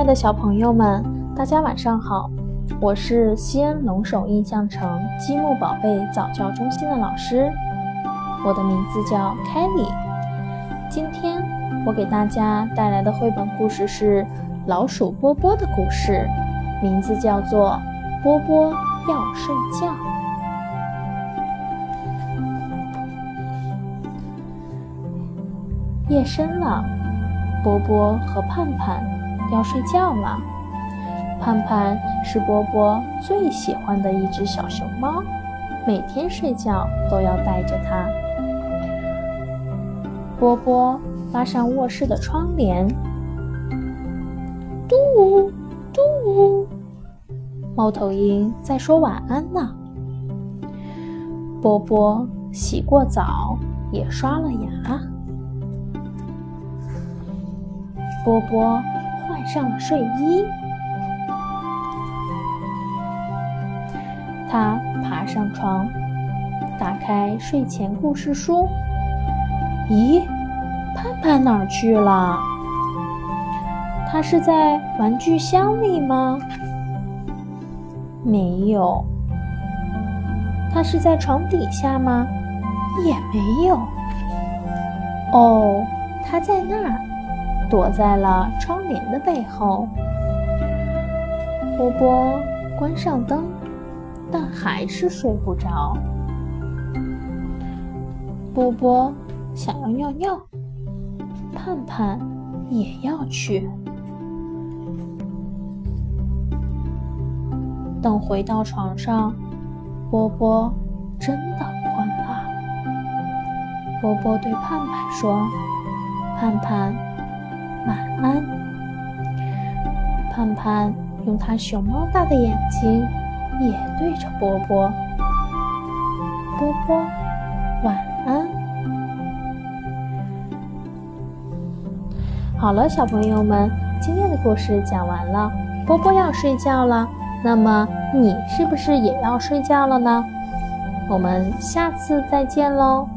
爱的小朋友们，大家晚上好！我是西安龙首印象城积木宝贝早教中心的老师，我的名字叫凯里。今天我给大家带来的绘本故事是老鼠波波的故事，名字叫做《波波要睡觉》。夜深了，波波和盼盼要睡觉了。盼盼是波波最喜欢的一只小熊猫，每天睡觉都要带着它。波波拉上卧室的窗帘，嘟嘟，猫头鹰在说晚安呢。波波洗过澡，也刷了牙。波波上了睡衣，他爬上床，打开睡前故事书。咦，盼盼哪儿去了？他是在玩具箱里吗？没有。他是在床底下吗？也没有。哦，他在那儿。躲在了窗帘的背后。波波关上灯，但还是睡不着。波波想要尿尿，盼盼也要去。等回到床上，波波真的困了。波波对盼盼说：“盼盼。”安，盼盼用它熊猫大的眼睛也对着波波。波波，晚安。好了，小朋友们，今天的故事讲完了。波波要睡觉了，那么你是不是也要睡觉了呢？我们下次再见喽。